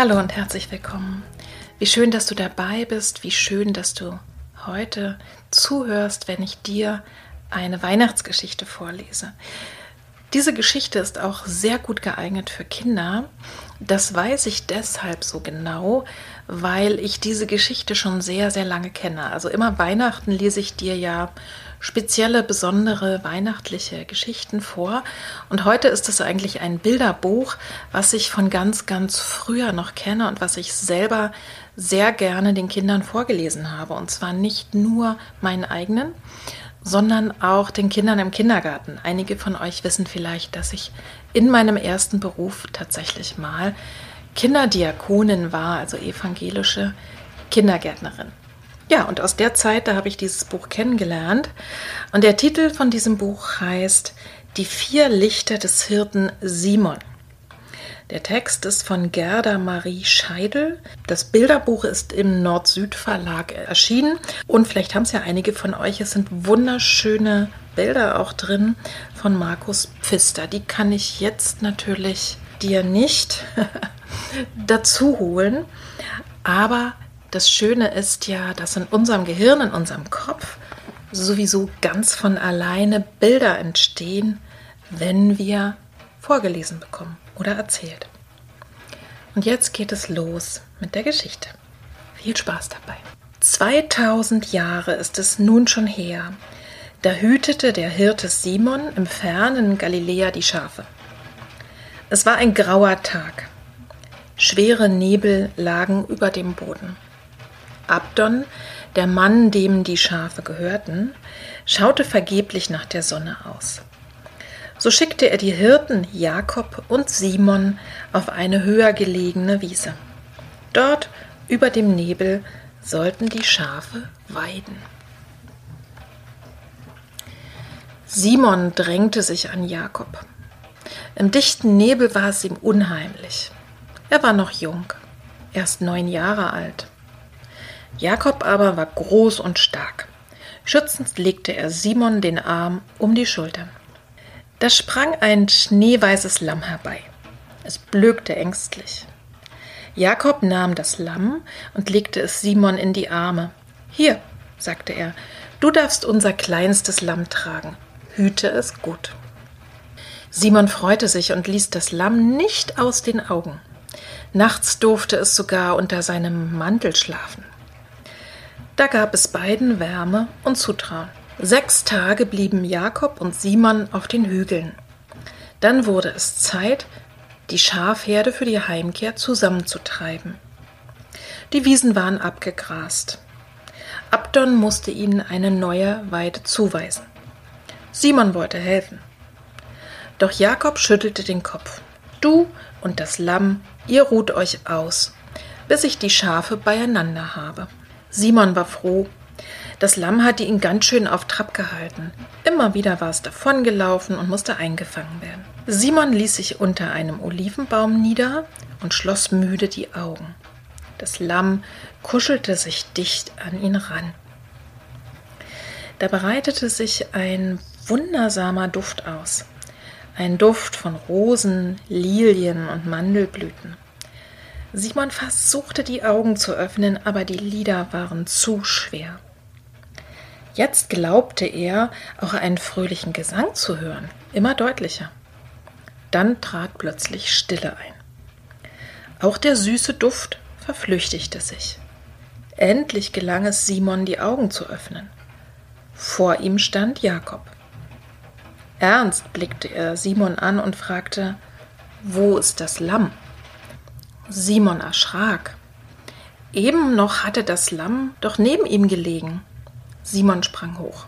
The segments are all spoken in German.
Hallo und herzlich willkommen. Wie schön, dass du dabei bist, wie schön, dass du heute zuhörst, wenn ich dir eine Weihnachtsgeschichte vorlese. Diese Geschichte ist auch sehr gut geeignet für Kinder. Das weiß ich deshalb so genau, weil ich diese Geschichte schon sehr, sehr lange kenne. Also immer Weihnachten lese ich dir ja spezielle, besondere weihnachtliche Geschichten vor. Und heute ist es eigentlich ein Bilderbuch, was ich von ganz, ganz früher noch kenne und was ich selber sehr gerne den Kindern vorgelesen habe. Und zwar nicht nur meinen eigenen, sondern auch den Kindern im Kindergarten. Einige von euch wissen vielleicht, dass ich in meinem ersten Beruf tatsächlich mal Kinderdiakonin war, also evangelische Kindergärtnerin. Ja, und aus der Zeit, da habe ich dieses Buch kennengelernt. Und der Titel von diesem Buch heißt Die vier Lichter des Hirten Simon. Der Text ist von Gerda Marie Scheidel. Das Bilderbuch ist im Nord-Süd-Verlag erschienen. Und vielleicht haben es ja einige von euch. Es sind wunderschöne Bilder auch drin von Markus Pfister. Die kann ich jetzt natürlich dir nicht dazu holen. Aber das Schöne ist ja, dass in unserem Gehirn, in unserem Kopf sowieso ganz von alleine Bilder entstehen, wenn wir vorgelesen bekommen oder erzählt. Und jetzt geht es los mit der Geschichte. Viel Spaß dabei. 2000 Jahre ist es nun schon her. Da hütete der Hirte Simon im fernen Galiläa die Schafe. Es war ein grauer Tag. Schwere Nebel lagen über dem Boden. Abdon, der Mann, dem die Schafe gehörten, schaute vergeblich nach der Sonne aus. So schickte er die Hirten Jakob und Simon auf eine höher gelegene Wiese. Dort über dem Nebel sollten die Schafe weiden. Simon drängte sich an Jakob. Im dichten Nebel war es ihm unheimlich. Er war noch jung, erst neun Jahre alt. Jakob aber war groß und stark. Schützend legte er Simon den Arm um die Schultern. Da sprang ein schneeweißes Lamm herbei. Es blökte ängstlich. Jakob nahm das Lamm und legte es Simon in die Arme. Hier, sagte er, du darfst unser kleinstes Lamm tragen. Hüte es gut. Simon freute sich und ließ das Lamm nicht aus den Augen. Nachts durfte es sogar unter seinem Mantel schlafen. Da gab es beiden Wärme und Zutrauen. Sechs Tage blieben Jakob und Simon auf den Hügeln. Dann wurde es Zeit, die Schafherde für die Heimkehr zusammenzutreiben. Die Wiesen waren abgegrast. Abdon musste ihnen eine neue Weide zuweisen. Simon wollte helfen. Doch Jakob schüttelte den Kopf. Du und das Lamm, ihr ruht euch aus, bis ich die Schafe beieinander habe. Simon war froh, das Lamm hatte ihn ganz schön auf Trab gehalten. Immer wieder war es davongelaufen und musste eingefangen werden. Simon ließ sich unter einem Olivenbaum nieder und schloss müde die Augen. Das Lamm kuschelte sich dicht an ihn ran. Da breitete sich ein wundersamer Duft aus. Ein Duft von Rosen, Lilien und Mandelblüten. Simon versuchte die Augen zu öffnen, aber die Lider waren zu schwer. Jetzt glaubte er, auch einen fröhlichen Gesang zu hören, immer deutlicher. Dann trat plötzlich Stille ein. Auch der süße Duft verflüchtigte sich. Endlich gelang es Simon, die Augen zu öffnen. Vor ihm stand Jakob. Ernst blickte er Simon an und fragte, wo ist das Lamm? Simon erschrak. Eben noch hatte das Lamm doch neben ihm gelegen. Simon sprang hoch.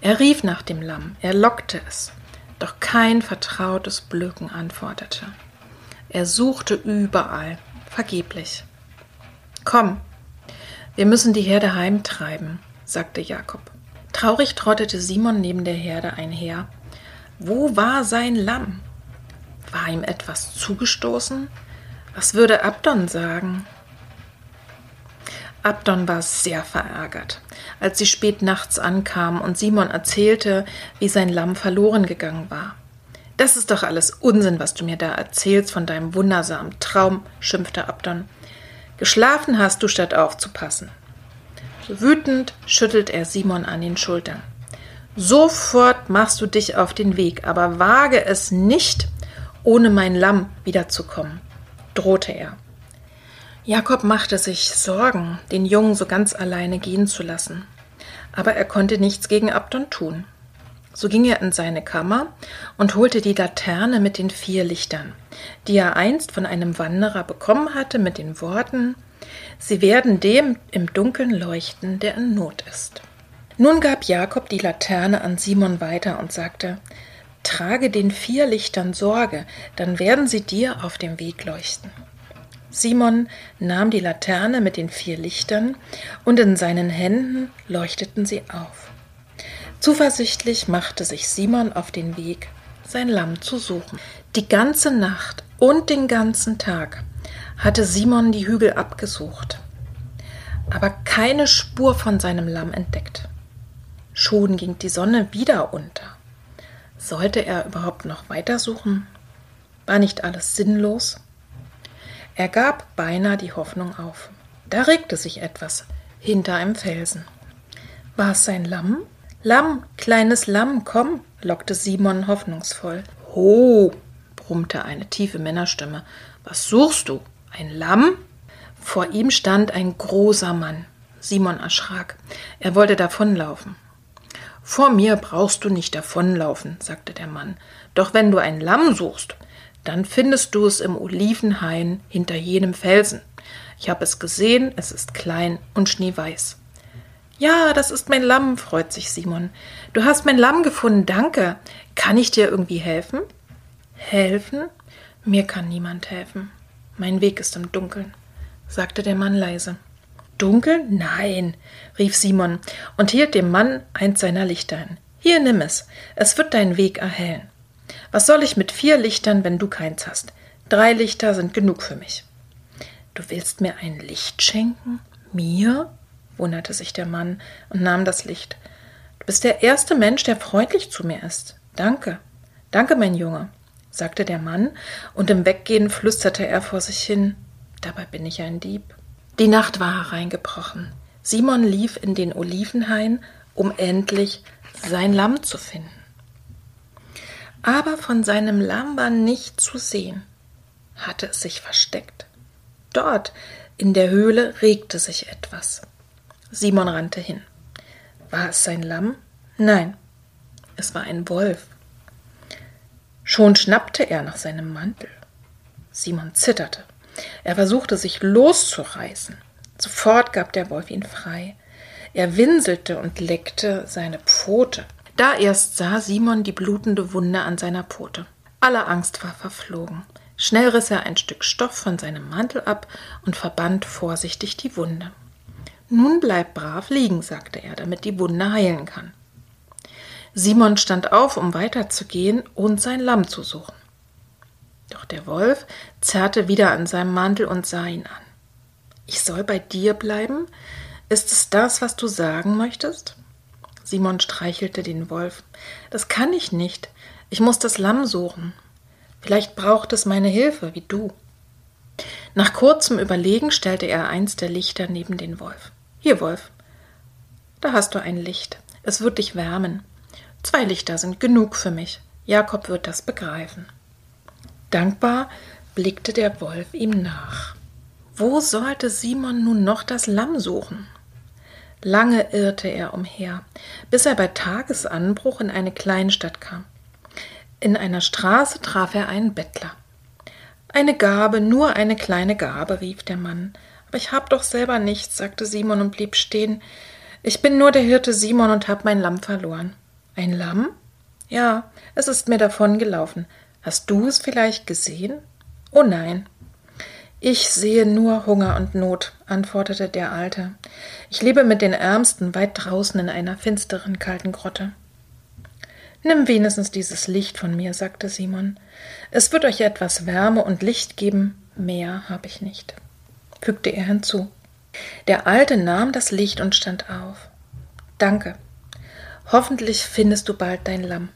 Er rief nach dem Lamm, er lockte es, doch kein vertrautes Blöken antwortete. Er suchte überall, vergeblich. Komm, wir müssen die Herde heimtreiben, sagte Jakob. Traurig trottete Simon neben der Herde einher. Wo war sein Lamm? War ihm etwas zugestoßen? Was würde Abdon sagen? Abdon war sehr verärgert, als sie spät nachts ankam und Simon erzählte, wie sein Lamm verloren gegangen war. Das ist doch alles Unsinn, was du mir da erzählst von deinem wundersamen Traum, schimpfte Abdon. Geschlafen hast du, statt aufzupassen. Wütend schüttelt er Simon an den Schultern. Sofort machst du dich auf den Weg, aber wage es nicht, ohne mein Lamm wiederzukommen, drohte er. Jakob machte sich Sorgen, den Jungen so ganz alleine gehen zu lassen. Aber er konnte nichts gegen Abdon tun. So ging er in seine Kammer und holte die Laterne mit den vier Lichtern, die er einst von einem Wanderer bekommen hatte, mit den Worten Sie werden dem im Dunkeln leuchten, der in Not ist. Nun gab Jakob die Laterne an Simon weiter und sagte Trage den vier Lichtern Sorge, dann werden sie dir auf dem Weg leuchten. Simon nahm die Laterne mit den vier Lichtern, und in seinen Händen leuchteten sie auf. Zuversichtlich machte sich Simon auf den Weg, sein Lamm zu suchen. Die ganze Nacht und den ganzen Tag hatte Simon die Hügel abgesucht, aber keine Spur von seinem Lamm entdeckt. Schon ging die Sonne wieder unter. Sollte er überhaupt noch weitersuchen? War nicht alles sinnlos? Er gab beinahe die Hoffnung auf. Da regte sich etwas hinter einem Felsen. War es sein Lamm? Lamm, kleines Lamm, komm, lockte Simon hoffnungsvoll. Ho, brummte eine tiefe Männerstimme. Was suchst du? Ein Lamm? Vor ihm stand ein großer Mann. Simon erschrak. Er wollte davonlaufen. Vor mir brauchst du nicht davonlaufen, sagte der Mann. Doch wenn du ein Lamm suchst, dann findest du es im Olivenhain hinter jenem Felsen. Ich habe es gesehen, es ist klein und schneeweiß. Ja, das ist mein Lamm, freut sich Simon. Du hast mein Lamm gefunden, danke. Kann ich dir irgendwie helfen? Helfen? Mir kann niemand helfen. Mein Weg ist im Dunkeln, sagte der Mann leise. Dunkel? Nein, rief Simon und hielt dem Mann eins seiner Lichter hin. Hier nimm es, es wird deinen Weg erhellen. Was soll ich mit vier Lichtern, wenn du keins hast? Drei Lichter sind genug für mich. Du willst mir ein Licht schenken? Mir? wunderte sich der Mann und nahm das Licht. Du bist der erste Mensch, der freundlich zu mir ist. Danke. Danke, mein Junge, sagte der Mann, und im Weggehen flüsterte er vor sich hin. Dabei bin ich ein Dieb. Die Nacht war hereingebrochen. Simon lief in den Olivenhain, um endlich sein Lamm zu finden aber von seinem Lamm war nicht zu sehen. Hatte es sich versteckt? Dort, in der Höhle, regte sich etwas. Simon rannte hin. War es sein Lamm? Nein, es war ein Wolf. Schon schnappte er nach seinem Mantel. Simon zitterte. Er versuchte sich loszureißen. Sofort gab der Wolf ihn frei. Er winselte und leckte seine Pfote. Da erst sah Simon die blutende Wunde an seiner Pfote. Alle Angst war verflogen. Schnell riss er ein Stück Stoff von seinem Mantel ab und verband vorsichtig die Wunde. Nun bleib brav liegen, sagte er, damit die Wunde heilen kann. Simon stand auf, um weiterzugehen und sein Lamm zu suchen. Doch der Wolf zerrte wieder an seinem Mantel und sah ihn an. Ich soll bei dir bleiben? Ist es das, was du sagen möchtest? Simon streichelte den Wolf. Das kann ich nicht. Ich muss das Lamm suchen. Vielleicht braucht es meine Hilfe, wie du. Nach kurzem Überlegen stellte er eins der Lichter neben den Wolf. Hier, Wolf. Da hast du ein Licht. Es wird dich wärmen. Zwei Lichter sind genug für mich. Jakob wird das begreifen. Dankbar blickte der Wolf ihm nach. Wo sollte Simon nun noch das Lamm suchen? Lange irrte er umher, bis er bei Tagesanbruch in eine Kleinstadt kam. In einer Straße traf er einen Bettler. Eine Gabe, nur eine kleine Gabe, rief der Mann. Aber ich hab doch selber nichts, sagte Simon und blieb stehen. Ich bin nur der Hirte Simon und hab mein Lamm verloren. Ein Lamm? Ja, es ist mir davongelaufen. Hast du es vielleicht gesehen? Oh nein. Ich sehe nur Hunger und Not, antwortete der Alte. Ich lebe mit den Ärmsten weit draußen in einer finsteren, kalten Grotte. Nimm wenigstens dieses Licht von mir, sagte Simon. Es wird euch etwas Wärme und Licht geben, mehr habe ich nicht, fügte er hinzu. Der Alte nahm das Licht und stand auf. Danke. Hoffentlich findest du bald dein Lamm.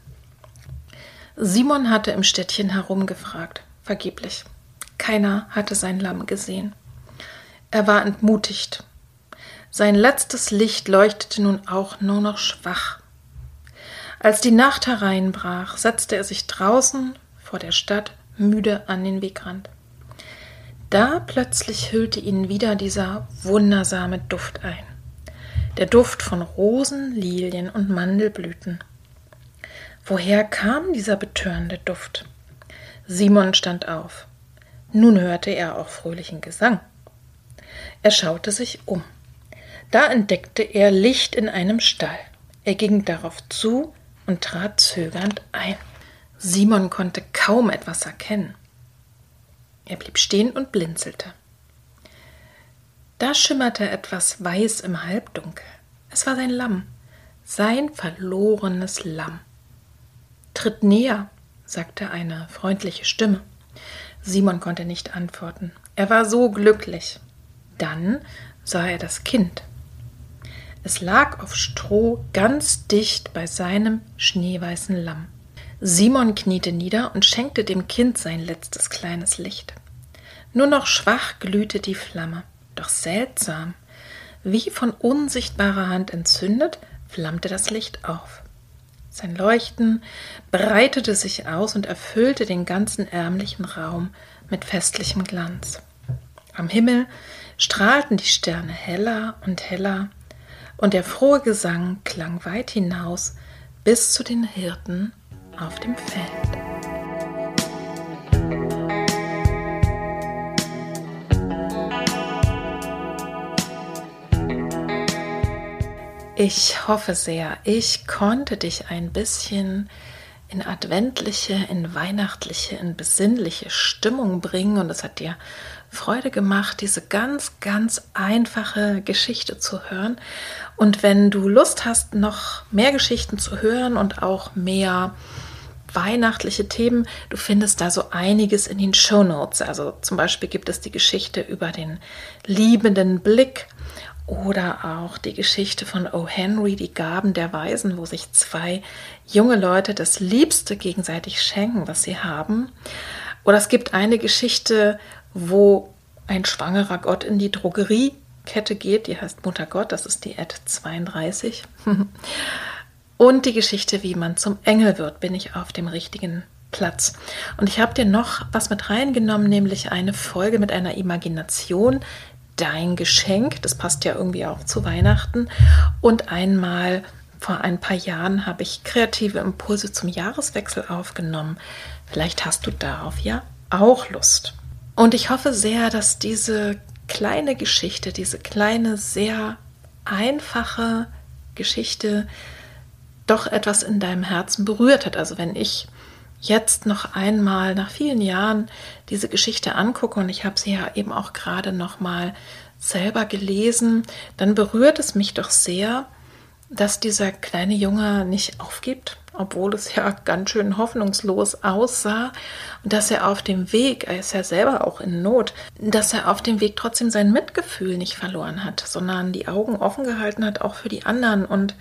Simon hatte im Städtchen herumgefragt, vergeblich. Keiner hatte sein Lamm gesehen. Er war entmutigt. Sein letztes Licht leuchtete nun auch nur noch schwach als die Nacht hereinbrach, setzte er sich draußen vor der Stadt müde an den Wegrand. Da plötzlich hüllte ihn wieder dieser wundersame Duft ein. Der Duft von Rosen, Lilien und Mandelblüten. Woher kam dieser betörende Duft? Simon stand auf. Nun hörte er auch fröhlichen Gesang. Er schaute sich um. Da entdeckte er Licht in einem Stall. Er ging darauf zu, und trat zögernd ein. Simon konnte kaum etwas erkennen. Er blieb stehen und blinzelte. Da schimmerte etwas weiß im Halbdunkel. Es war sein Lamm, sein verlorenes Lamm. Tritt näher, sagte eine freundliche Stimme. Simon konnte nicht antworten. Er war so glücklich. Dann sah er das Kind. Es lag auf Stroh ganz dicht bei seinem schneeweißen Lamm. Simon kniete nieder und schenkte dem Kind sein letztes kleines Licht. Nur noch schwach glühte die Flamme, doch seltsam, wie von unsichtbarer Hand entzündet, flammte das Licht auf. Sein Leuchten breitete sich aus und erfüllte den ganzen ärmlichen Raum mit festlichem Glanz. Am Himmel strahlten die Sterne heller und heller, und der frohe Gesang klang weit hinaus bis zu den Hirten auf dem Feld. Ich hoffe sehr, ich konnte dich ein bisschen in adventliche, in weihnachtliche, in besinnliche Stimmung bringen und es hat dir Freude gemacht, diese ganz, ganz einfache Geschichte zu hören. Und wenn du Lust hast, noch mehr Geschichten zu hören und auch mehr weihnachtliche Themen, du findest da so einiges in den Show Notes. Also zum Beispiel gibt es die Geschichte über den liebenden Blick oder auch die Geschichte von O. Henry, die Gaben der Weisen, wo sich zwei junge Leute das Liebste gegenseitig schenken, was sie haben. Oder es gibt eine Geschichte wo ein schwangerer Gott in die Drogeriekette geht, die heißt Mutter Gott, das ist die Ad 32. Und die Geschichte, wie man zum Engel wird, bin ich auf dem richtigen Platz. Und ich habe dir noch was mit reingenommen, nämlich eine Folge mit einer Imagination, dein Geschenk, das passt ja irgendwie auch zu Weihnachten. Und einmal vor ein paar Jahren habe ich kreative Impulse zum Jahreswechsel aufgenommen. Vielleicht hast du darauf ja auch Lust. Und ich hoffe sehr, dass diese kleine Geschichte, diese kleine, sehr einfache Geschichte doch etwas in deinem Herzen berührt hat. Also wenn ich jetzt noch einmal nach vielen Jahren diese Geschichte angucke und ich habe sie ja eben auch gerade noch mal selber gelesen, dann berührt es mich doch sehr, dass dieser kleine Junge nicht aufgibt, obwohl es ja ganz schön hoffnungslos aussah, und dass er auf dem Weg, er ist ja selber auch in Not, dass er auf dem Weg trotzdem sein Mitgefühl nicht verloren hat, sondern die Augen offen gehalten hat, auch für die anderen. Und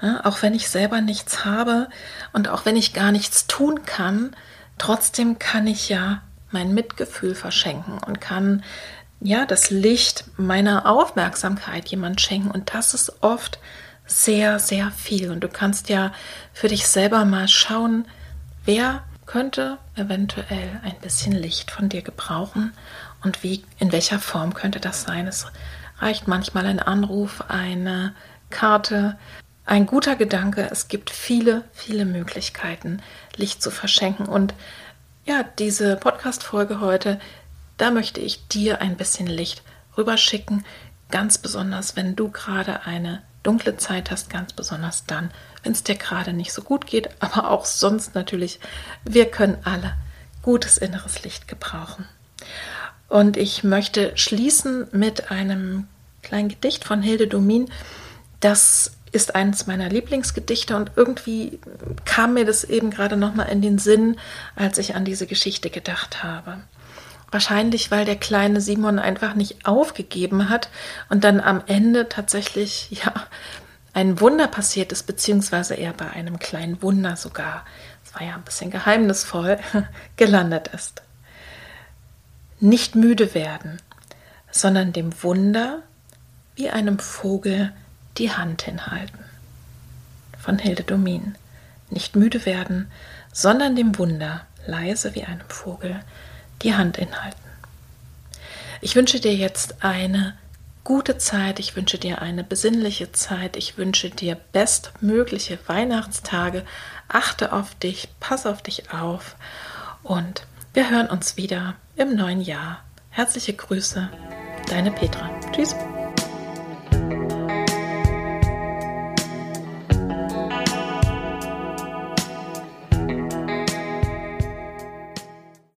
ja, auch wenn ich selber nichts habe und auch wenn ich gar nichts tun kann, trotzdem kann ich ja mein Mitgefühl verschenken und kann ja das Licht meiner Aufmerksamkeit jemand schenken. Und das ist oft sehr, sehr viel. Und du kannst ja für dich selber mal schauen, wer könnte eventuell ein bisschen Licht von dir gebrauchen und wie in welcher Form könnte das sein? Es reicht manchmal ein Anruf, eine Karte, ein guter Gedanke. Es gibt viele, viele Möglichkeiten, Licht zu verschenken. Und ja, diese Podcast-Folge heute, da möchte ich dir ein bisschen Licht rüberschicken. Ganz besonders, wenn du gerade eine dunkle Zeit hast, ganz besonders dann, wenn es dir gerade nicht so gut geht, aber auch sonst natürlich. Wir können alle gutes inneres Licht gebrauchen. Und ich möchte schließen mit einem kleinen Gedicht von Hilde Domin. Das ist eines meiner Lieblingsgedichte und irgendwie kam mir das eben gerade nochmal in den Sinn, als ich an diese Geschichte gedacht habe. Wahrscheinlich, weil der kleine Simon einfach nicht aufgegeben hat und dann am Ende tatsächlich, ja, ein Wunder passiert ist, beziehungsweise er bei einem kleinen Wunder sogar, es war ja ein bisschen geheimnisvoll, gelandet ist. Nicht müde werden, sondern dem Wunder wie einem Vogel die Hand hinhalten. Von Hilde Domin. Nicht müde werden, sondern dem Wunder, leise wie einem Vogel, die Hand hinhalten. Ich wünsche dir jetzt eine gute Zeit, ich wünsche dir eine besinnliche Zeit, ich wünsche dir bestmögliche Weihnachtstage. Achte auf dich, pass auf dich auf und wir hören uns wieder im neuen Jahr. Herzliche Grüße, deine Petra. Tschüss.